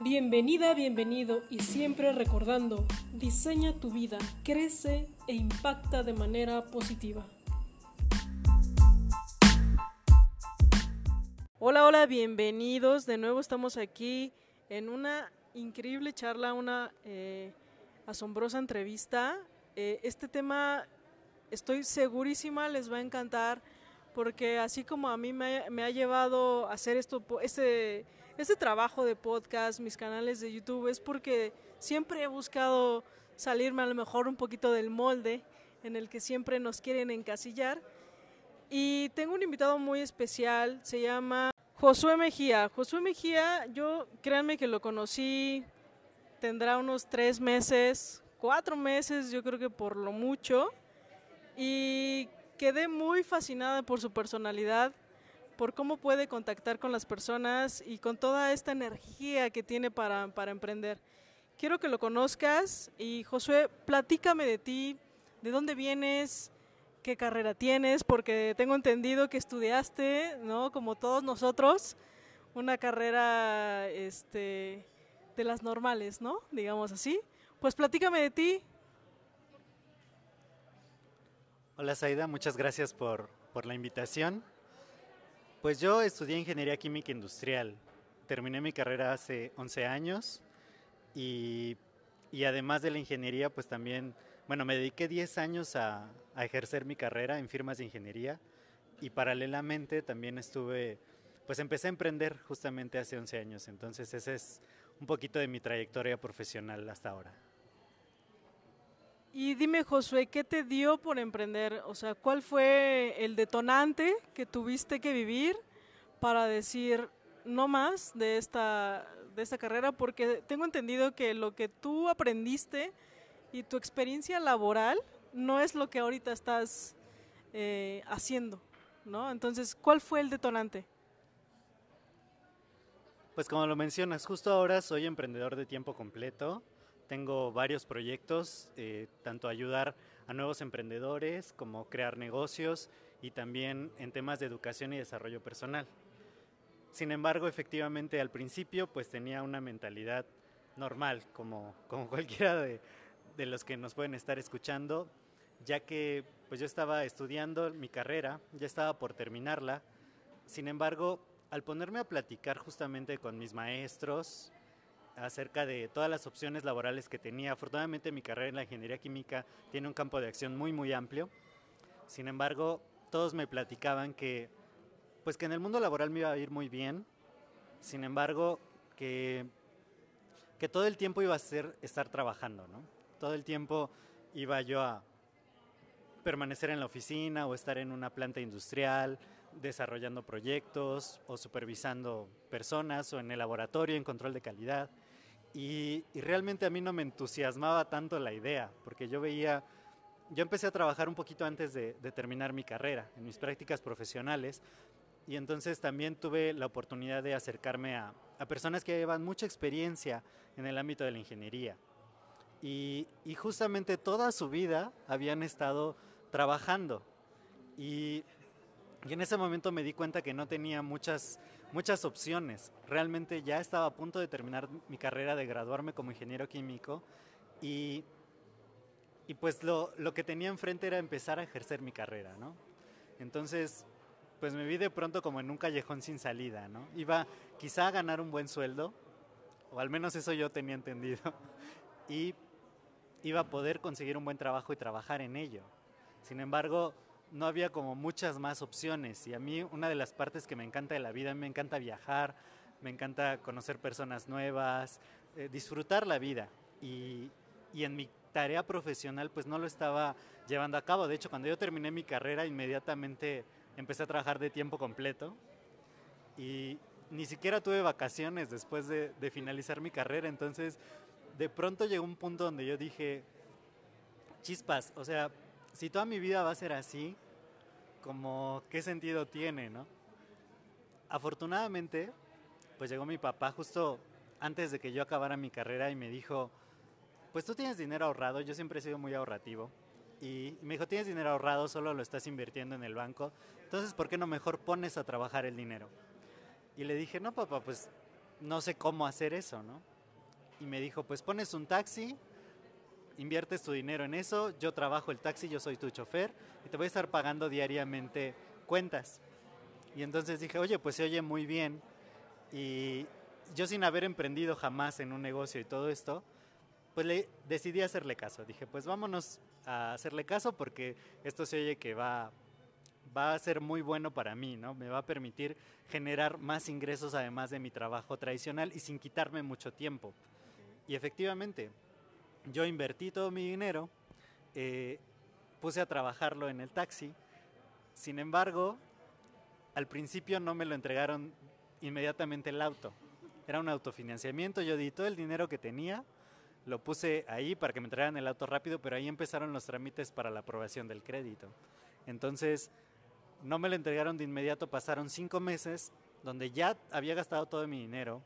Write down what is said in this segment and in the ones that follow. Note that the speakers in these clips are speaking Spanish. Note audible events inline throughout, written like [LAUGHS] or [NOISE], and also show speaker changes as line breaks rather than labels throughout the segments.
Bienvenida, bienvenido y siempre recordando, diseña tu vida, crece e impacta de manera positiva. Hola, hola, bienvenidos. De nuevo estamos aquí en una increíble charla, una eh, asombrosa entrevista. Eh, este tema estoy segurísima les va a encantar porque así como a mí me, ha llevado a hacer esto, este este trabajo de podcast, mis canales de YouTube, es porque siempre he buscado salirme a lo mejor un poquito del molde en el que siempre nos quieren encasillar. Y tengo un invitado muy especial, se llama Josué Mejía. Josué Mejía, yo créanme que lo conocí, tendrá unos tres meses, cuatro meses, yo creo que por lo mucho. Y quedé muy fascinada por su personalidad, por cómo puede contactar con las personas y con toda esta energía que tiene para, para emprender. Quiero que lo conozcas y Josué, platícame de ti, de dónde vienes, qué carrera tienes, porque tengo entendido que estudiaste, ¿no? Como todos nosotros, una carrera este, de las normales, ¿no? Digamos así. Pues platícame de ti.
Hola Saida, muchas gracias por, por la invitación. Pues yo estudié Ingeniería Química Industrial. Terminé mi carrera hace 11 años y, además de la ingeniería, pues también, bueno, me dediqué 10 años a, ejercer mi carrera en firmas de ingeniería y paralelamente también estuve, pues empecé a emprender justamente hace 11 años. Entonces ese es un poquito de mi trayectoria profesional hasta ahora.
Y dime, Josué, ¿qué te dio por emprender? O sea, ¿cuál fue el detonante que tuviste que vivir para decir no más de esta, de esta carrera? Porque tengo entendido que lo que tú aprendiste y tu experiencia laboral no es lo que ahorita estás eh, haciendo, ¿no? Entonces, ¿cuál fue el detonante?
Pues como lo mencionas, justo ahora soy emprendedor de tiempo completo. Tengo varios proyectos, eh, tanto ayudar a nuevos emprendedores como crear negocios y también en temas de educación y desarrollo personal. Sin embargo, efectivamente al principio pues tenía una mentalidad normal, como, como [LAUGHS] cualquiera de, de los que nos pueden estar escuchando, ya que pues yo estaba estudiando mi carrera, ya estaba por terminarla. Sin embargo, al ponerme a platicar justamente con mis maestros, acerca de todas las opciones laborales que tenía. Afortunadamente mi carrera en la ingeniería química tiene un campo de acción muy muy amplio. Sin embargo, todos me platicaban que pues que en el mundo laboral me iba a ir muy bien. Sin embargo, que que todo el tiempo iba a ser estar trabajando, ¿no? Todo el tiempo iba yo a permanecer en la oficina o estar en una planta industrial, desarrollando proyectos o supervisando personas o en el laboratorio en control de calidad. Y, realmente a mí no me entusiasmaba tanto la idea, porque yo veía, yo empecé a trabajar un poquito antes de, terminar mi carrera, en mis prácticas profesionales, y entonces también tuve la oportunidad de acercarme a, personas que llevan mucha experiencia en el ámbito de la ingeniería. Y, y, justamente toda su vida habían estado trabajando. Y, y, en ese momento me di cuenta que no tenía muchas muchas opciones. Realmente ya estaba a punto de terminar mi carrera, de graduarme como ingeniero químico y, y pues lo, lo, que tenía enfrente era empezar a ejercer mi carrera, ¿no? Entonces, pues me vi de pronto como en un callejón sin salida, ¿no? Iba quizá a ganar un buen sueldo, o al menos eso yo tenía entendido, [LAUGHS] y iba a poder conseguir un buen trabajo y trabajar en ello. Sin embargo, no había como muchas más opciones y a mí una de las partes que me encanta de la vida, me encanta viajar, me encanta conocer personas nuevas, eh, disfrutar la vida y, y en mi tarea profesional pues no lo estaba llevando a cabo. De hecho, cuando yo terminé mi carrera inmediatamente empecé a trabajar de tiempo completo y ni siquiera tuve vacaciones después de, de finalizar mi carrera. Entonces, de pronto llegó un punto donde yo dije, chispas, o sea, si toda mi vida va a ser así, como qué sentido tiene, ¿no? Afortunadamente, pues llegó mi papá justo antes de que yo acabara mi carrera y me dijo, pues tú tienes dinero ahorrado, yo siempre he sido muy ahorrativo. Y me dijo, tienes dinero ahorrado, solo lo estás invirtiendo en el banco, entonces ¿por qué no mejor pones a trabajar el dinero? Y le dije, no papá, pues no sé cómo hacer eso, ¿no? Y me dijo, pues pones un taxi, inviertes tu dinero en eso, yo trabajo el taxi, yo soy tu chofer y te voy a estar pagando diariamente cuentas. Y entonces dije, oye, pues se oye muy bien. Y yo sin haber emprendido jamás en un negocio y todo esto, pues decidí hacerle caso. Dije, pues vámonos a hacerle caso porque esto se oye que va, va a ser muy bueno para mí, ¿no? Me va a permitir generar más ingresos además de mi trabajo tradicional y sin quitarme mucho tiempo. Y efectivamente, yo invertí todo mi dinero, eh, puse a trabajarlo en el taxi, sin embargo, al principio no me lo entregaron inmediatamente el auto. Era un autofinanciamiento, yo di todo el dinero que tenía, lo puse ahí para que me entregaran el auto rápido, pero ahí empezaron los trámites para la aprobación del crédito. Entonces, no me lo entregaron de inmediato, pasaron cinco meses donde ya había gastado todo mi dinero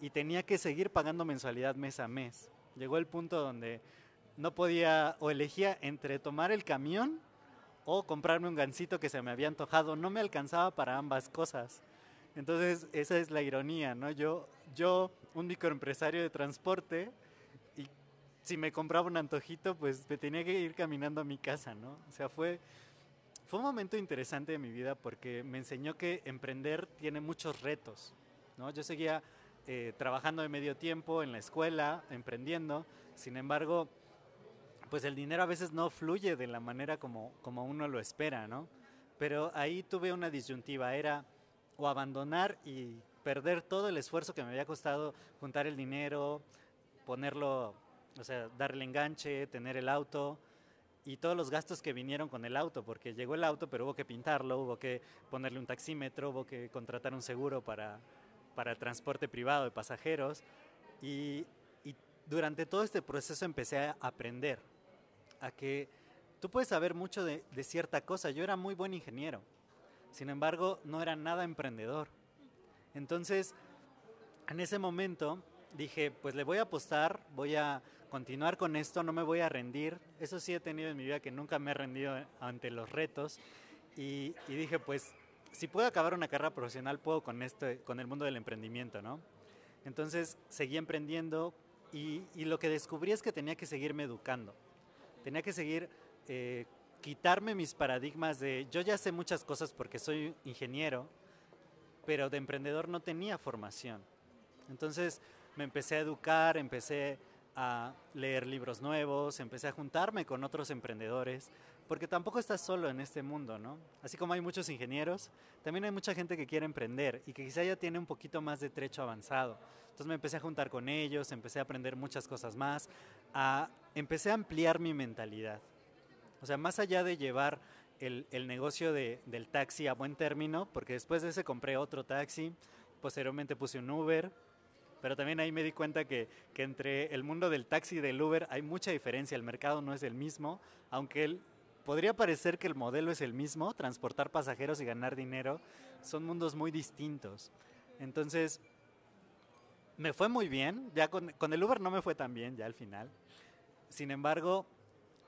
y tenía que seguir pagando mensualidad mes a mes. Llegó el punto donde no podía o elegía entre tomar el camión o comprarme un gansito que se me había antojado. No me alcanzaba para ambas cosas. Entonces, esa es la ironía, ¿no? Yo, yo un microempresario de transporte, y si me compraba un antojito, pues me tenía que ir caminando a mi casa, ¿no? O sea, fue, fue un momento interesante de mi vida porque me enseñó que emprender tiene muchos retos, ¿no? Yo seguía eh, trabajando de medio tiempo en la escuela, emprendiendo, sin embargo, pues el dinero a veces no fluye de la manera como, como uno lo espera, ¿no? Pero ahí tuve una disyuntiva, era o abandonar y perder todo el esfuerzo que me había costado juntar el dinero, ponerlo, o sea, darle enganche, tener el auto y todos los gastos que vinieron con el auto, porque llegó el auto, pero hubo que pintarlo, hubo que ponerle un taxímetro, hubo que contratar un seguro para, para transporte privado de pasajeros. Y, durante todo este proceso empecé a aprender a que tú puedes saber mucho de cierta cosa. Yo era muy buen ingeniero sin embargo, no era nada emprendedor. Entonces, en ese momento dije, pues le voy a apostar, voy a continuar con esto, no me voy a rendir. Eso sí he tenido en mi vida que nunca me he rendido ante los retos. Y, dije, pues si puedo acabar una carrera profesional, puedo con, este, con el mundo del emprendimiento, ¿no? Entonces seguí emprendiendo y, lo que descubrí es que tenía que seguirme educando. Tenía que seguir eh, quitarme mis paradigmas de yo ya sé muchas cosas porque soy ingeniero, pero de emprendedor no tenía formación. Entonces me empecé a educar, empecé a leer libros nuevos, empecé a juntarme con otros emprendedores, porque tampoco estás solo en este mundo, ¿no? Así como hay muchos ingenieros, también hay mucha gente que quiere emprender y que quizá ya tiene un poquito más de trecho avanzado. Entonces me empecé a juntar con ellos, empecé a aprender muchas cosas más, a, empecé a ampliar mi mentalidad. O sea, más allá de llevar el, negocio del taxi a buen término, porque después de ese compré otro taxi, posteriormente puse un Uber, pero también ahí me di cuenta que, entre el mundo del taxi y del Uber hay mucha diferencia, el mercado no es el mismo, aunque podría parecer que el modelo es el mismo, transportar pasajeros y ganar dinero, son mundos muy distintos. Entonces, me fue muy bien, ya con, con el Uber no me fue tan bien, ya al final. Sin embargo,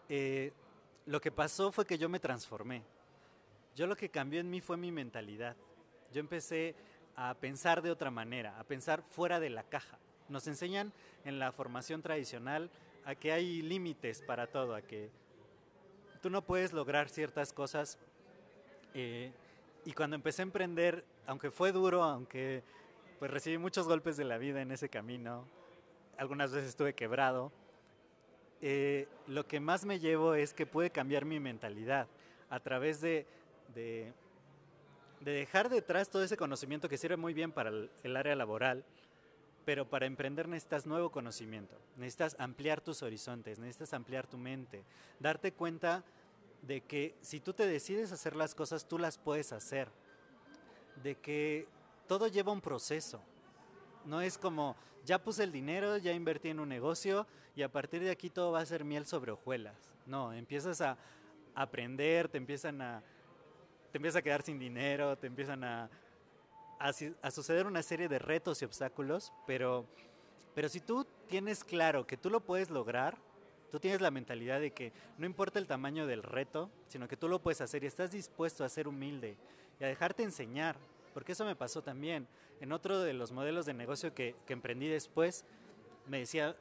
eh, lo que pasó fue que yo me transformé. Yo lo que cambió en mí fue mi mentalidad. Yo empecé a pensar de otra manera, a pensar fuera de la caja. Nos enseñan en la formación tradicional a que hay límites para todo, a que tú no puedes lograr ciertas cosas. Eh, y cuando empecé a emprender, aunque fue duro, aunque pues recibí muchos golpes de la vida en ese camino, algunas veces estuve quebrado, eh, lo que más me llevo es que puede cambiar mi mentalidad a través de, de, dejar detrás todo ese conocimiento que sirve muy bien para el, área laboral, pero para emprender necesitas nuevo conocimiento, necesitas ampliar tus horizontes, necesitas ampliar tu mente, darte cuenta de que si tú te decides hacer las cosas, tú las puedes hacer, de que todo lleva un proceso, no es como, ya puse el dinero, ya invertí en un negocio y a partir de aquí todo va a ser miel sobre hojuelas. No, empiezas a aprender, te empiezan a, te empiezas a quedar sin dinero, te empiezan a, a, suceder una serie de retos y obstáculos, pero, pero si tú tienes claro que tú lo puedes lograr, tú tienes la mentalidad de que no importa el tamaño del reto, sino que tú lo puedes hacer y estás dispuesto a ser humilde y a dejarte enseñar porque eso me pasó también. En otro de los modelos de negocio que, emprendí después, me decía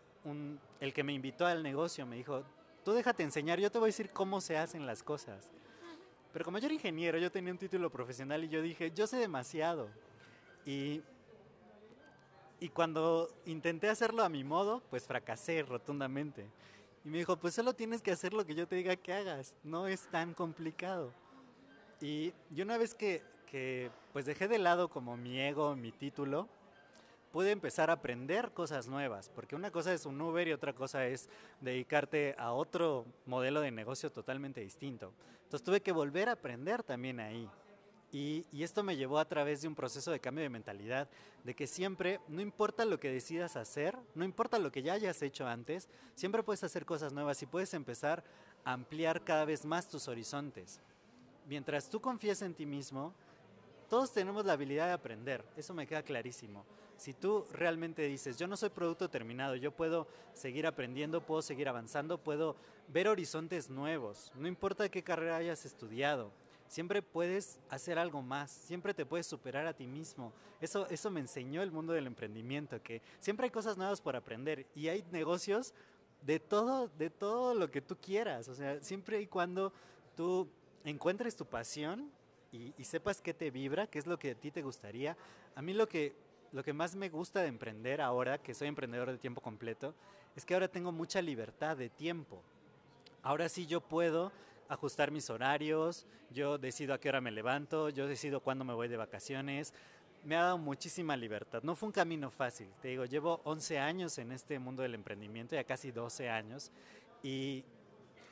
el que me invitó al negocio, me dijo, tú déjate enseñar, yo te voy a decir cómo se hacen las cosas. Pero como yo era ingeniero, yo tenía un título profesional y yo dije, yo sé demasiado. Y, y cuando intenté hacerlo a mi modo, pues fracasé rotundamente. Y me dijo, pues solo tienes que hacer lo que yo te diga que hagas, no es tan complicado. Y, y una vez que, que pues dejé de lado como mi ego, mi título, pude empezar a aprender cosas nuevas, porque una cosa es un Uber y otra cosa es dedicarte a otro modelo de negocio totalmente distinto. Entonces tuve que volver a aprender también ahí. Y, y, esto me llevó a través de un proceso de cambio de mentalidad, de que siempre, no importa lo que decidas hacer, no importa lo que ya hayas hecho antes, siempre puedes hacer cosas nuevas y puedes empezar a ampliar cada vez más tus horizontes. Mientras tú confíes en ti mismo, todos tenemos la habilidad de aprender, eso me queda clarísimo. Si tú realmente dices, yo no soy producto terminado, yo puedo seguir aprendiendo, puedo seguir avanzando, puedo ver horizontes nuevos, no importa qué carrera hayas estudiado, siempre puedes hacer algo más, siempre te puedes superar a ti mismo. Eso, eso me enseñó el mundo del emprendimiento, que siempre hay cosas nuevas por aprender y hay negocios de todo, de todo lo que tú quieras, o sea, siempre y cuando tú encuentres tu pasión y, y sepas qué te vibra, qué es lo que a ti te gustaría. A mí lo que lo que más me gusta de emprender ahora, que soy emprendedor de tiempo completo, es que ahora tengo mucha libertad de tiempo. Ahora sí yo puedo ajustar mis horarios, yo decido a qué hora me levanto, yo decido cuándo me voy de vacaciones. Me ha dado muchísima libertad. No fue un camino fácil. Te digo, llevo 11 años en este mundo del emprendimiento, ya casi 12 años. Y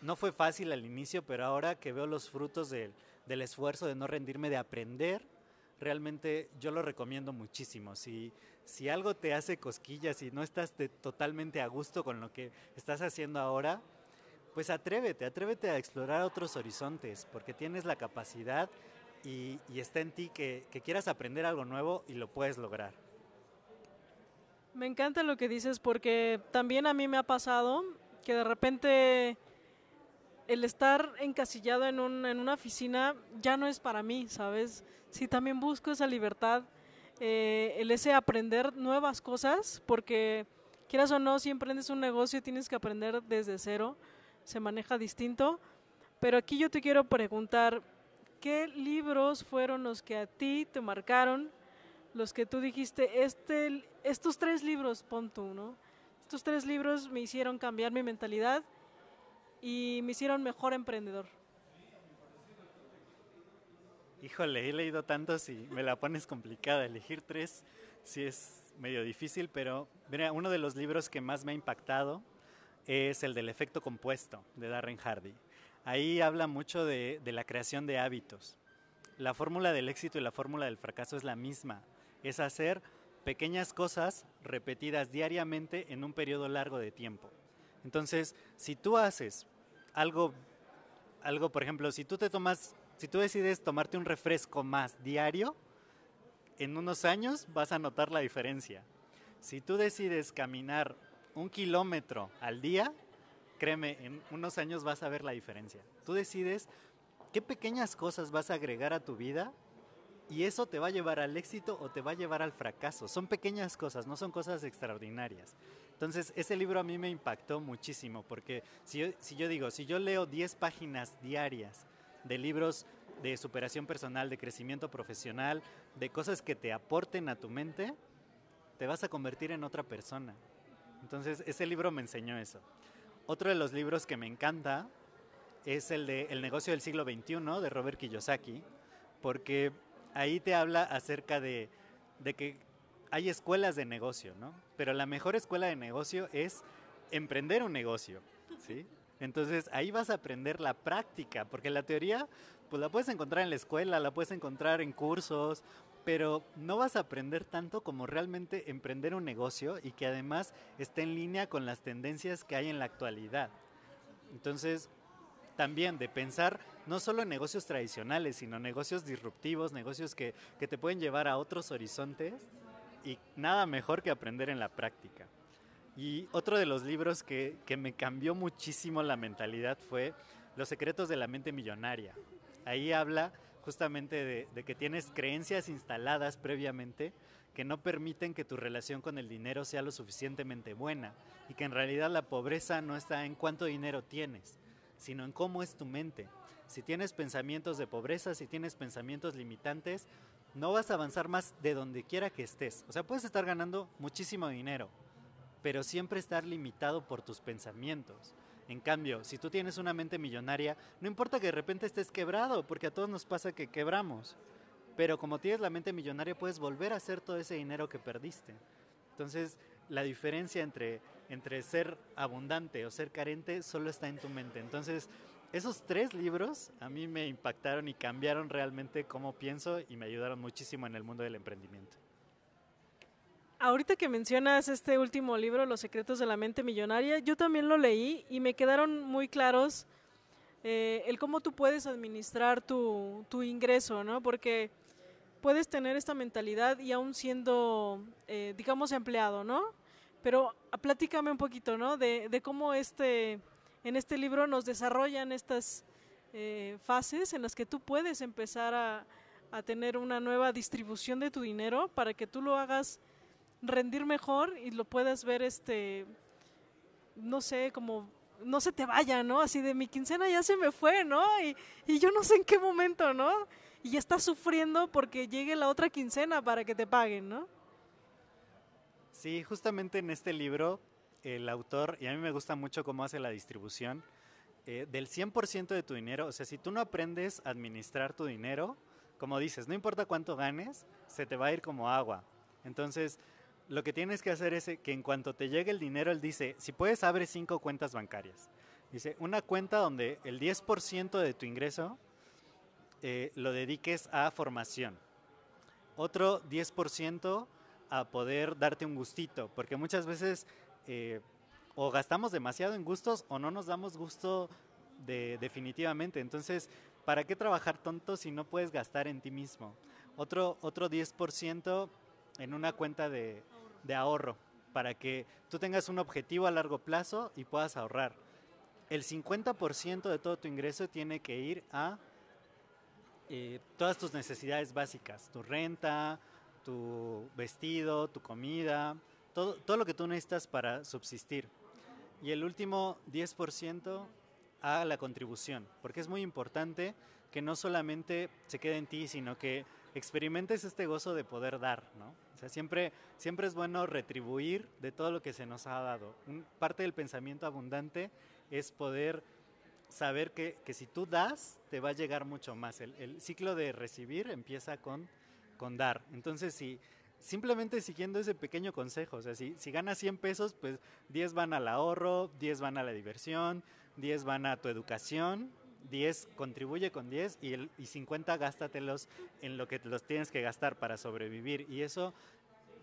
no fue fácil al inicio, pero ahora que veo los frutos del, del esfuerzo de no rendirme, de aprender, realmente yo lo recomiendo muchísimo. Si, si algo te hace cosquillas y no estás totalmente a gusto con lo que estás haciendo ahora, pues atrévete, atrévete a explorar otros horizontes, porque tienes la capacidad y, y está en ti que, que quieras aprender algo nuevo y lo puedes lograr.
Me encanta lo que dices porque también a mí me ha pasado que de repente el estar encasillado en, un, en una oficina ya no es para mí, ¿sabes? Sí, también busco esa libertad, eh, el ese aprender nuevas cosas, porque quieras o no, si emprendes un negocio tienes que aprender desde cero, se maneja distinto. Pero aquí yo te quiero preguntar, ¿qué libros fueron los que a ti te marcaron? Los que tú dijiste, este, estos tres libros, pon tú, ¿no? Estos tres libros me hicieron cambiar mi mentalidad y me hicieron mejor emprendedor.
Híjole, he leído tantos y me la pones complicada. Elegir tres sí es medio difícil, pero mira, uno de los libros que más me ha impactado es el del efecto compuesto de Darren Hardy. Ahí habla mucho de, de la creación de hábitos. La fórmula del éxito y la fórmula del fracaso es la misma. Es hacer pequeñas cosas repetidas diariamente en un periodo largo de tiempo. Entonces, si tú haces algo, algo, por ejemplo, si tú te tomas, si tú decides tomarte un refresco más diario, en unos años vas a notar la diferencia. Si tú decides caminar un kilómetro al día, créeme, en unos años vas a ver la diferencia. Tú decides qué pequeñas cosas vas a agregar a tu vida y eso te va a llevar al éxito o te va a llevar al fracaso. Son pequeñas cosas, no son cosas extraordinarias. Entonces, ese libro a mí me impactó muchísimo, porque si yo, si yo digo, si yo leo 10 páginas diarias de libros de superación personal, de crecimiento profesional, de cosas que te aporten a tu mente, te vas a convertir en otra persona. Entonces, ese libro me enseñó eso. Otro de los libros que me encanta es el de El negocio del siglo XXI de Robert Kiyosaki, porque ahí te habla acerca de, de que hay escuelas de negocio, ¿no? Pero la mejor escuela de negocio es emprender un negocio, ¿sí? Entonces ahí vas a aprender la práctica, porque la teoría, pues la puedes encontrar en la escuela, la puedes encontrar en cursos, pero no vas a aprender tanto como realmente emprender un negocio y que además esté en línea con las tendencias que hay en la actualidad. Entonces, también de pensar no solo en negocios tradicionales, sino negocios disruptivos, negocios que, que te pueden llevar a otros horizontes y nada mejor que aprender en la práctica. Y otro de los libros que, que, me cambió muchísimo la mentalidad fue Los secretos de la mente millonaria. Ahí habla justamente de, que tienes creencias instaladas previamente que no permiten que tu relación con el dinero sea lo suficientemente buena y que en realidad la pobreza no está en cuánto dinero tienes, sino en cómo es tu mente. Si tienes pensamientos de pobreza, si tienes pensamientos limitantes, no vas a avanzar más de donde quiera que estés. O sea, puedes estar ganando muchísimo dinero, pero siempre estar limitado por tus pensamientos. En cambio, si tú tienes una mente millonaria, no importa que de repente estés quebrado, porque a todos nos pasa que quebramos. Pero como tienes la mente millonaria, puedes volver a hacer todo ese dinero que perdiste. Entonces, la diferencia entre, entre ser abundante o ser carente solo está en tu mente. Entonces, esos tres libros a mí me impactaron y cambiaron realmente cómo pienso y me ayudaron muchísimo en el mundo del emprendimiento.
Ahorita que mencionas este último libro, Los secretos de la mente millonaria, yo también lo leí y me quedaron muy claros eh, el cómo tú puedes administrar tu, tu, ingreso, ¿no? Porque puedes tener esta mentalidad y aún siendo, eh, digamos, empleado, ¿no? Pero platícame un poquito, ¿no? De, cómo este, en este libro nos desarrollan estas eh, fases en las que tú puedes empezar a, a tener una nueva distribución de tu dinero para que tú lo hagas rendir mejor y lo puedas ver, este, no sé, como no se te vaya, ¿no? Así de mi quincena ya se me fue, ¿no? Y, y yo no sé en qué momento, ¿no? Y estás sufriendo porque llegue la otra quincena para que te paguen, ¿no?
Sí, justamente en este libro, el autor, y a mí me gusta mucho cómo hace la distribución, eh, del 100% de tu dinero, o sea, si tú no aprendes a administrar tu dinero, como dices, no importa cuánto ganes, se te va a ir como agua. Entonces, lo que tienes que hacer es que en cuanto te llegue el dinero, él dice, si puedes, abre cinco cuentas bancarias. Dice, una cuenta donde el 10% de tu ingreso eh, lo dediques a formación. Otro 10% a poder darte un gustito, porque muchas veces eh, o gastamos demasiado en gustos o no nos damos gusto de, definitivamente. Entonces, ¿para qué trabajar tonto si no puedes gastar en ti mismo? Otro, otro 10% en una cuenta de, de ahorro para que tú tengas un objetivo a largo plazo y puedas ahorrar. El 50% de todo tu ingreso tiene que ir a eh, todas tus necesidades básicas, tu renta, tu vestido, tu comida, todo, todo lo que tú necesitas para subsistir. Y el último 10% a la contribución, porque es muy importante que no solamente se quede en ti, sino que experimentes este gozo de poder dar, ¿no? O sea, siempre, siempre es bueno retribuir de todo lo que se nos ha dado. parte del pensamiento abundante es poder saber que, que, si tú das, te va a llegar mucho más. El, ciclo de recibir empieza con, con dar. Entonces, si simplemente siguiendo ese pequeño consejo, o sea, si, si ganas 100 pesos, pues 10 van al ahorro, 10 van a la diversión, 10 van a tu educación, 10 contribuye con 10 y, el, y 50 gástatelos en lo que los tienes que gastar para sobrevivir. Y eso,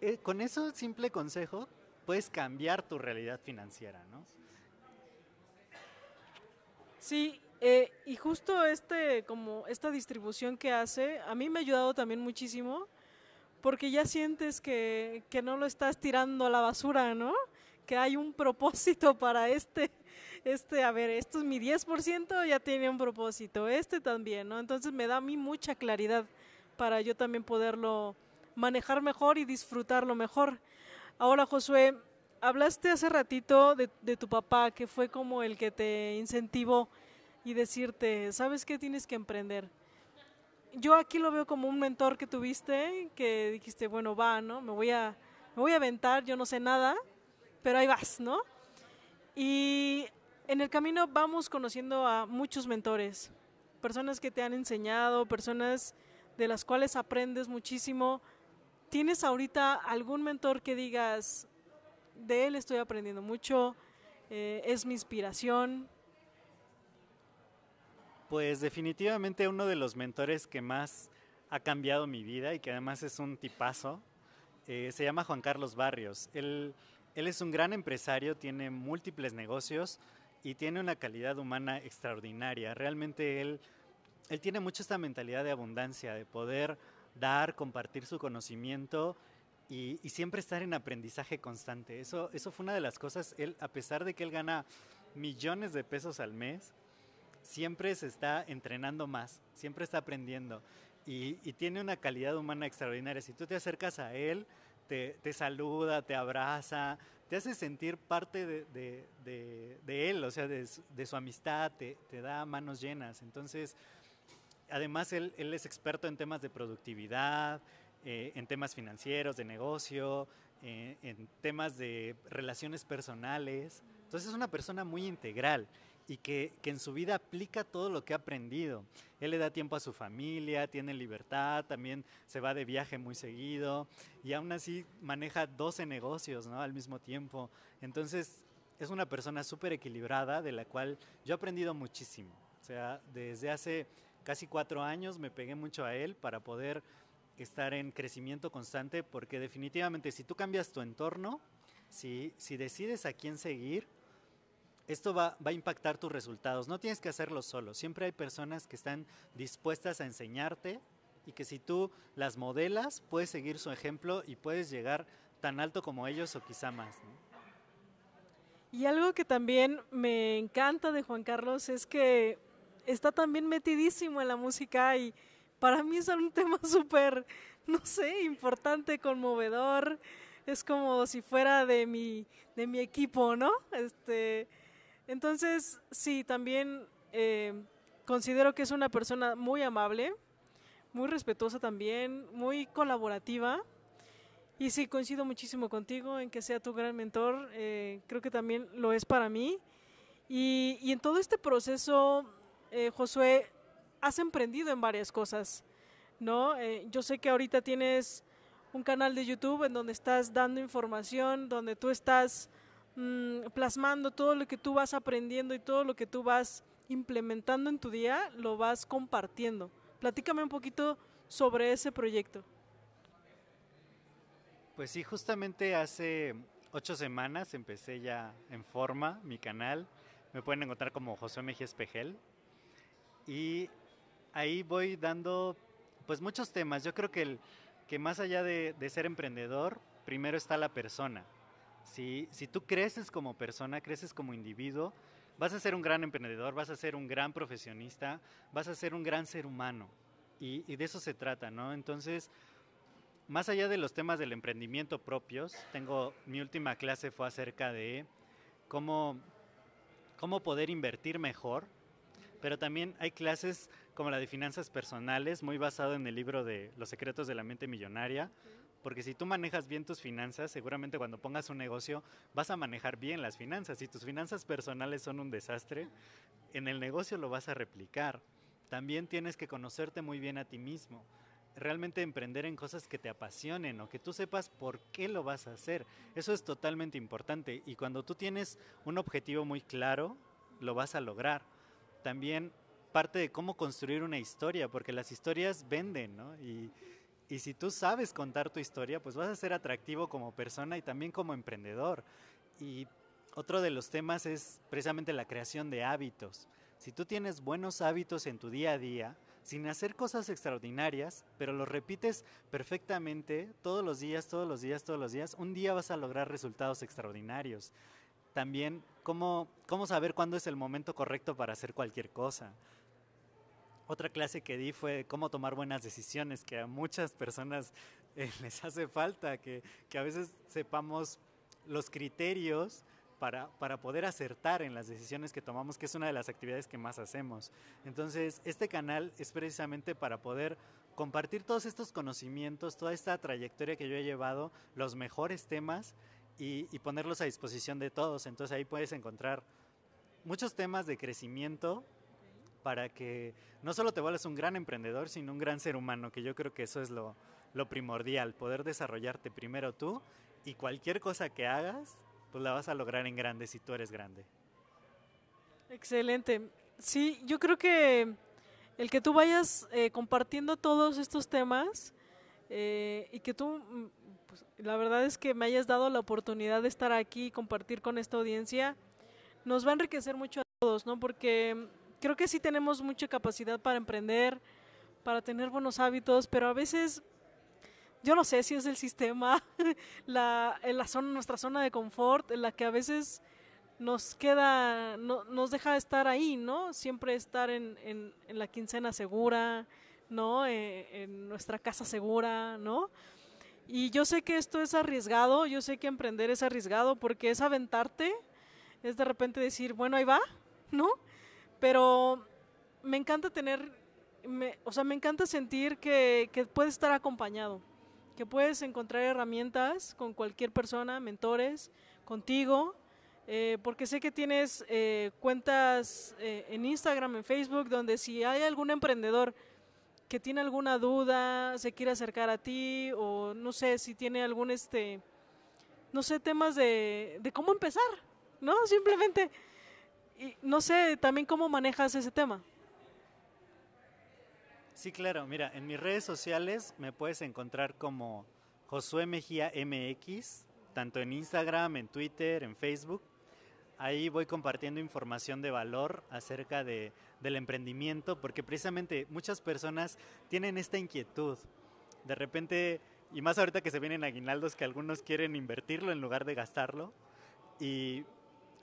eh, con eso simple consejo, puedes cambiar tu realidad financiera, ¿no?
Sí, eh, y justo este, como esta distribución que hace, a mí me ha ayudado también muchísimo, porque ya sientes que, que no lo estás tirando a la basura, ¿no? Que hay un propósito para este, este, a ver, esto es mi 10%, ya tiene un propósito, este también, ¿no? Entonces me da a mí mucha claridad para yo también poderlo manejar mejor y disfrutarlo mejor. Ahora, Josué, hablaste hace ratito de, de tu papá, que fue como el que te incentivó y decirte, ¿sabes qué tienes que emprender? Yo aquí lo veo como un mentor que tuviste, que dijiste, bueno, va, ¿no? Me voy a, me voy a aventar, yo no sé nada, pero ahí vas, ¿no? Y en el camino vamos conociendo a muchos mentores, personas que te han enseñado, personas de las cuales aprendes muchísimo. ¿Tienes ahorita algún mentor que digas, de él estoy aprendiendo mucho, eh, es mi inspiración?
Pues definitivamente uno de los mentores que más ha cambiado mi vida y que además es un tipazo, eh, se llama Juan Carlos Barrios. Él, él es un gran empresario, tiene múltiples negocios, y tiene una calidad humana extraordinaria. Realmente él, él tiene mucho esta mentalidad de abundancia, de poder dar, compartir su conocimiento y, siempre estar en aprendizaje constante. Eso, eso fue una de las cosas, él, a pesar de que él gana millones de pesos al mes, siempre se está entrenando más, siempre está aprendiendo y, tiene una calidad humana extraordinaria. Si tú te acercas a él, te, saluda, te abraza, te hace sentir parte de, él, o sea, de, su amistad, te, da manos llenas. Entonces, además él, es experto en temas de productividad, eh, en temas financieros, de negocio, eh, en temas de relaciones personales. Entonces es una persona muy integral y que, en su vida aplica todo lo que ha aprendido. Él le da tiempo a su familia, tiene libertad, también se va de viaje muy seguido y aún así maneja 12 negocios ¿no? al mismo tiempo. Entonces es una persona súper equilibrada de la cual yo he aprendido muchísimo. O sea, desde hace casi cuatro años me pegué mucho a él para poder estar en crecimiento constante porque definitivamente si tú cambias tu entorno, si, si decides a quién seguir, esto va, a impactar tus resultados. No tienes que hacerlo solo. Siempre hay personas que están dispuestas a enseñarte y que si tú las modelas, puedes seguir su ejemplo y puedes llegar tan alto como ellos o quizá más.
Y algo que también me encanta de Juan Carlos es que está también metidísimo en la música y para mí es un [LAUGHS] tema súper, no sé, importante, conmovedor. Es como si fuera de mi, de mi equipo, ¿no? Este, entonces, sí, también eh, considero que es una persona muy amable, muy respetuosa también, muy colaborativa. Y sí, coincido muchísimo contigo en que sea tu gran mentor. Eh, creo que también lo es para mí. Y, en todo este proceso, eh, Josué, has emprendido en varias cosas, ¿no? yo sé que ahorita tienes un canal de YouTube en donde estás dando información, donde tú estás Mm, plasmando todo lo que tú vas aprendiendo y todo lo que tú vas implementando en tu día, lo vas compartiendo. Platícame un poquito sobre ese proyecto.
Pues sí, justamente hace ocho semanas empecé ya en forma mi canal. Me pueden encontrar como José Mejía Espejel. Y ahí voy dando pues muchos temas. Yo creo que, el, que más allá de ser emprendedor, primero está la persona. Si, tú creces como persona, creces como individuo, vas a ser un gran emprendedor, vas a ser un gran profesionista, vas a ser un gran ser humano. Y, y, de eso se trata, ¿no? Entonces, más allá de los temas del emprendimiento propios, tengo, mi última clase fue acerca de cómo, cómo poder invertir mejor, pero también hay clases como la de finanzas personales, muy basado en el libro de Los secretos de la mente millonaria, porque si tú manejas bien tus finanzas, seguramente cuando pongas un negocio vas a manejar bien las finanzas. Si tus finanzas personales son un desastre, en el negocio lo vas a replicar. También tienes que conocerte muy bien a ti mismo. Realmente emprender en cosas que te apasionen o que tú sepas por qué lo vas a hacer. Eso es totalmente importante. Y cuando tú tienes un objetivo muy claro, lo vas a lograr. También parte de cómo construir una historia, porque las historias venden, ¿no? Y, y si tú sabes contar tu historia, pues vas a ser atractivo como persona y también como emprendedor. Y otro de los temas es precisamente la creación de hábitos. Si tú tienes buenos hábitos en tu día a día, sin hacer cosas extraordinarias, pero los repites perfectamente todos los días, todos los días, todos los días, un día vas a lograr resultados extraordinarios. También, ¿cómo, cómo saber cuándo es el momento correcto para hacer cualquier cosa? Otra clase que di fue cómo tomar buenas decisiones, que a muchas personas [LAUGHS] eh, les hace falta, que, a veces sepamos los criterios para, para, poder acertar en las decisiones que tomamos, que es una de las actividades que más hacemos. Entonces, este canal es precisamente para poder compartir todos estos conocimientos, toda esta trayectoria que yo he llevado, los mejores temas y, y ponerlos a disposición de todos. Entonces ahí puedes encontrar muchos temas de crecimiento para que no solo te vuelvas un gran emprendedor, sino un gran ser humano, que yo creo que eso es lo, primordial, poder desarrollarte primero tú y cualquier cosa que hagas, pues la vas a lograr en grande si tú eres grande.
Excelente. Sí, yo creo que el que tú vayas eh, compartiendo todos estos temas eh, y que tú, mm, pues, la verdad es que me hayas dado la oportunidad de estar aquí y compartir con esta audiencia, nos va a enriquecer mucho a todos, ¿no? Porque creo que sí tenemos mucha capacidad para emprender, para tener buenos hábitos, pero a veces yo no sé si es el sistema, [LAUGHS] la, la zona, nuestra zona de confort, en la que a veces nos queda, no, nos deja estar ahí, ¿no? Siempre estar en, en, en la quincena segura, ¿no? Eh, en nuestra casa segura, ¿no? Y yo sé que esto es arriesgado, yo sé que emprender es arriesgado porque es aventarte, es de repente decir, bueno, ahí va, ¿no? Pero me encanta tener, me, o sea, me encanta sentir que, que puedes estar acompañado, que puedes encontrar herramientas con cualquier persona, mentores, contigo, eh, porque sé que tienes eh, cuentas eh, en Instagram, en Facebook, donde si hay algún emprendedor que tiene alguna duda, se quiere acercar a ti, o no sé, si tiene algún, este, no sé, temas de, de cómo empezar, ¿no? Simplemente, y no sé también cómo manejas ese tema.
Sí, claro, mira, en mis redes sociales me puedes encontrar como Josué Mejía MX, tanto en Instagram, en Twitter, en Facebook. Ahí voy compartiendo información de valor acerca de, del emprendimiento, porque precisamente muchas personas tienen esta inquietud. De repente, y más ahorita que se vienen aguinaldos, que algunos quieren invertirlo en lugar de gastarlo. Y,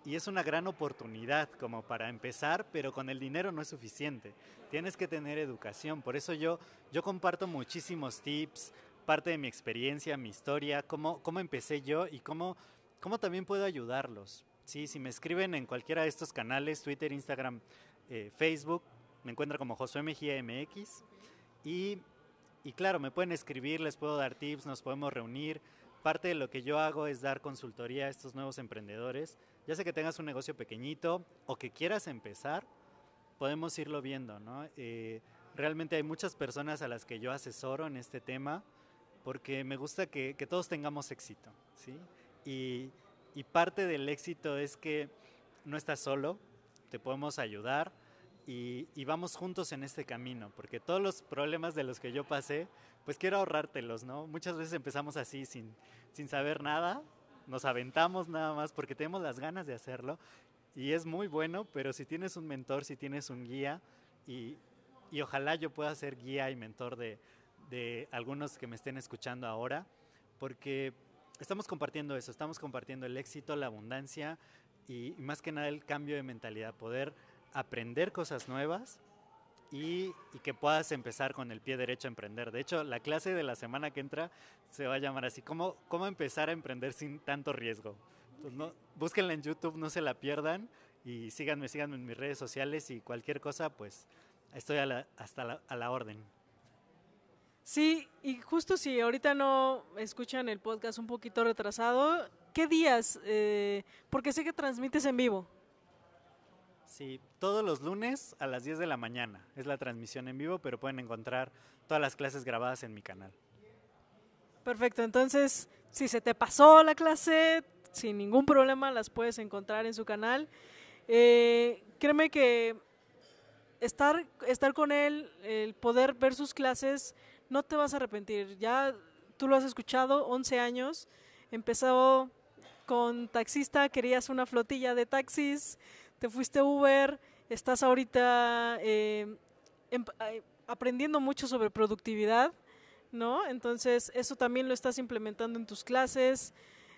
y es una gran oportunidad como para empezar, pero con el dinero no es suficiente. Tienes que tener educación. Por eso yo, yo comparto muchísimos tips, parte de mi experiencia, mi historia, cómo, cómo empecé yo y cómo, cómo también puedo ayudarlos. Sí, si me escriben en cualquiera de estos canales, Twitter, Instagram, eh, Facebook, me encuentro como Josué Mejía MX. Y, y claro, me pueden escribir, les puedo dar tips, nos podemos reunir. Parte de lo que yo hago es dar consultoría a estos nuevos emprendedores. Ya sé que tengas un negocio pequeñito o que quieras empezar, podemos irlo viendo, ¿no? Eh, realmente hay muchas personas a las que yo asesoro en este tema porque me gusta que, todos tengamos éxito, ¿sí? Y, y parte del éxito es que no estás solo, te podemos ayudar y, y, vamos juntos en este camino, porque todos los problemas de los que yo pasé, pues quiero ahorrártelos, ¿no? Muchas veces empezamos así sin, sin saber nada, nos aventamos nada más porque tenemos las ganas de hacerlo y es muy bueno, pero si tienes un mentor, si tienes un guía y, y ojalá yo pueda ser guía y mentor de, de algunos que me estén escuchando ahora, porque estamos compartiendo eso, estamos compartiendo el éxito, la abundancia y, y, más que nada el cambio de mentalidad, poder aprender cosas nuevas y, y, que puedas empezar con el pie derecho a emprender. De hecho, la clase de la semana que entra se va a llamar así, ¿cómo, cómo empezar a emprender sin tanto riesgo? Entonces, no, búsquenla en YouTube, no se la pierdan y síganme, síganme en mis redes sociales y cualquier cosa, pues estoy a la, hasta la, a la orden.
Sí, y justo si ahorita no escuchan el podcast un poquito retrasado, ¿qué días? Eh, porque sé que transmites en vivo.
Sí, todos los lunes a las 10 de la mañana es la transmisión en vivo, pero pueden encontrar todas las clases grabadas en mi canal.
Perfecto, entonces si se te pasó la clase, sin ningún problema las puedes encontrar en su canal. Eh, créeme que estar, estar con él, el poder ver sus clases, no te vas a arrepentir. Ya tú lo has escuchado, 11 años, empezó con taxista, querías una flotilla de taxis, te fuiste Uber, estás ahorita eh, em, aprendiendo mucho sobre productividad, ¿no? Entonces eso también lo estás implementando en tus clases,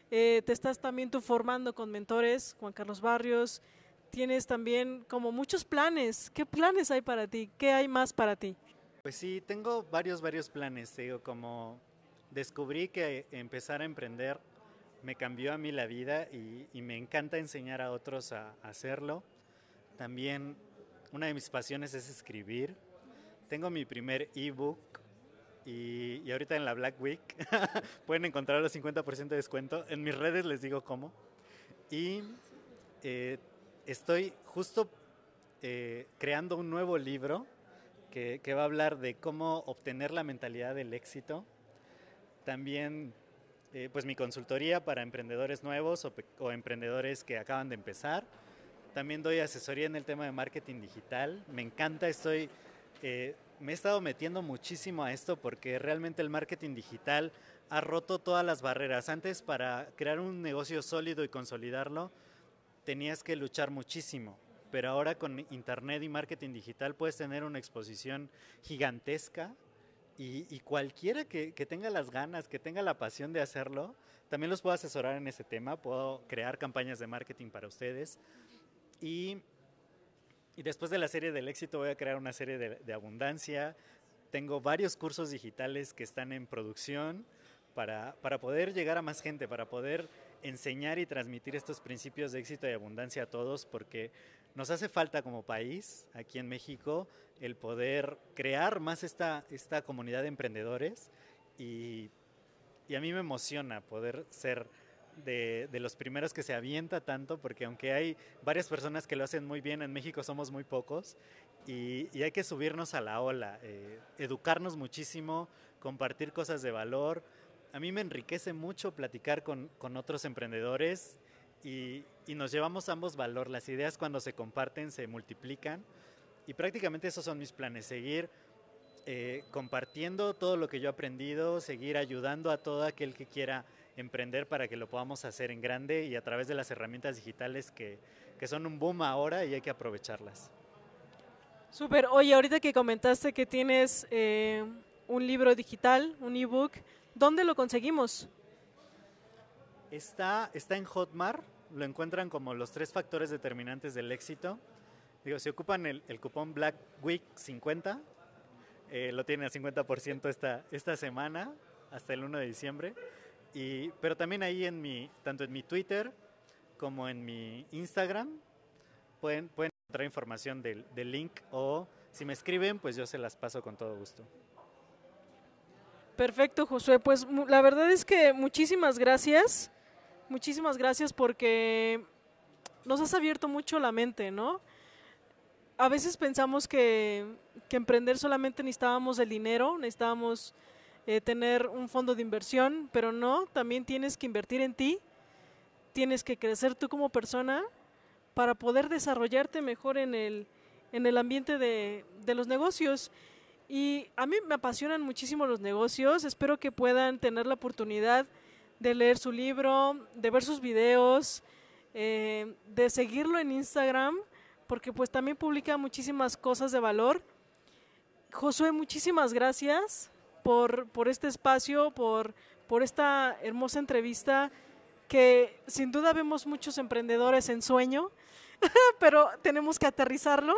eh, te estás también tú formando con mentores, Juan Carlos Barrios, tienes también como muchos planes. ¿Qué planes hay para ti? ¿Qué hay más para ti?
Pues sí, tengo varios, varios planes. Digo, como descubrí que empezar a emprender me cambió a mí la vida y, me encanta enseñar a otros a, hacerlo. También una de mis pasiones es escribir. Tengo mi primer ebook y, y ahorita en la Black Week [LAUGHS] pueden encontrar los 50% de descuento. En mis redes les digo cómo. Y eh, estoy justo eh, creando un nuevo libro que, va a hablar de cómo obtener la mentalidad del éxito. También, eh, pues mi consultoría para emprendedores nuevos o, emprendedores que acaban de empezar. También doy asesoría en el tema de marketing digital. Me encanta, estoy, eh, me he estado metiendo muchísimo a esto porque realmente el marketing digital ha roto todas las barreras. Antes, para crear un negocio sólido y consolidarlo, tenías que luchar muchísimo pero ahora con Internet y marketing digital puedes tener una exposición gigantesca y, cualquiera que, tenga las ganas, que tenga la pasión de hacerlo, también los puedo asesorar en ese tema, puedo crear campañas de marketing para ustedes y, después de la serie del éxito voy a crear una serie de, de abundancia. Tengo varios cursos digitales que están en producción para, para poder llegar a más gente, para poder enseñar y transmitir estos principios de éxito y abundancia a todos, porque nos hace falta como país, aquí en México, el poder crear más esta, esta comunidad de emprendedores y, y a mí me emociona poder ser de, de, los primeros que se avienta tanto, porque aunque hay varias personas que lo hacen muy bien, en México somos muy pocos y, y hay que subirnos a la ola, eh, educarnos muchísimo, compartir cosas de valor. A mí me enriquece mucho platicar con, con otros emprendedores y, y, nos llevamos ambos valor. Las ideas cuando se comparten se multiplican y prácticamente esos son mis planes, seguir eh, compartiendo todo lo que yo he aprendido, seguir ayudando a todo aquel que quiera emprender para que lo podamos hacer en grande y a través de las herramientas digitales que, que son un boom ahora y hay que aprovecharlas.
Súper. Oye, ahorita que comentaste que tienes eh, un libro digital, un ebook, ¿dónde lo conseguimos?
Está, está en Hotmart, lo encuentran como los tres factores determinantes del éxito. Digo, si ocupan el, cupón Black Week 50, eh, lo tienen al 50% esta, esta semana, hasta el 1 de diciembre. Y, pero también ahí en mi, tanto en mi Twitter como en mi Instagram, pueden, pueden encontrar información del, del link o si me escriben, pues yo se las paso con todo gusto.
Perfecto, Josué. Pues la verdad es que muchísimas gracias. Muchísimas gracias porque nos has abierto mucho la mente, ¿no? A veces pensamos que, emprender solamente necesitábamos el dinero, necesitábamos eh, tener un fondo de inversión, pero no, también tienes que invertir en ti, tienes que crecer tú como persona para poder desarrollarte mejor en el, en el ambiente de, de los negocios. Y a mí me apasionan muchísimo los negocios, espero que puedan tener la oportunidad de leer su libro, de ver sus videos, eh, de seguirlo en Instagram, porque pues también publica muchísimas cosas de valor. Josué, muchísimas gracias por, por este espacio, por, por esta hermosa entrevista que sin duda vemos muchos emprendedores en sueño, [LAUGHS] pero tenemos que aterrizarlo.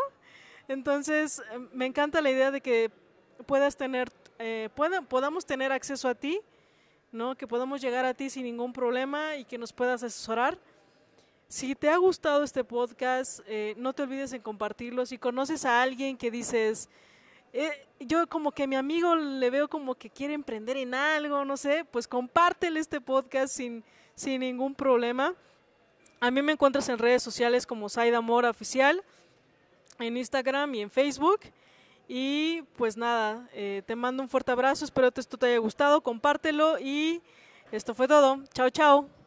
Entonces, me encanta la idea de que puedas tener, eh, podamos tener acceso a ti, ¿no? que podamos llegar a ti sin ningún problema y que nos puedas asesorar. Si te ha gustado este podcast, eh, no te olvides en compartirlo. Si conoces a alguien que dices, eh, yo como que mi amigo le veo como que quiere emprender en algo, no sé, pues compártele este podcast sin, sin ningún problema. A mí me encuentras en redes sociales como Saida Mora Oficial, en Instagram y en Facebook. Y pues nada, eh, te mando un fuerte abrazo, espero que esto te haya gustado, compártelo y esto fue todo. Chao, chao.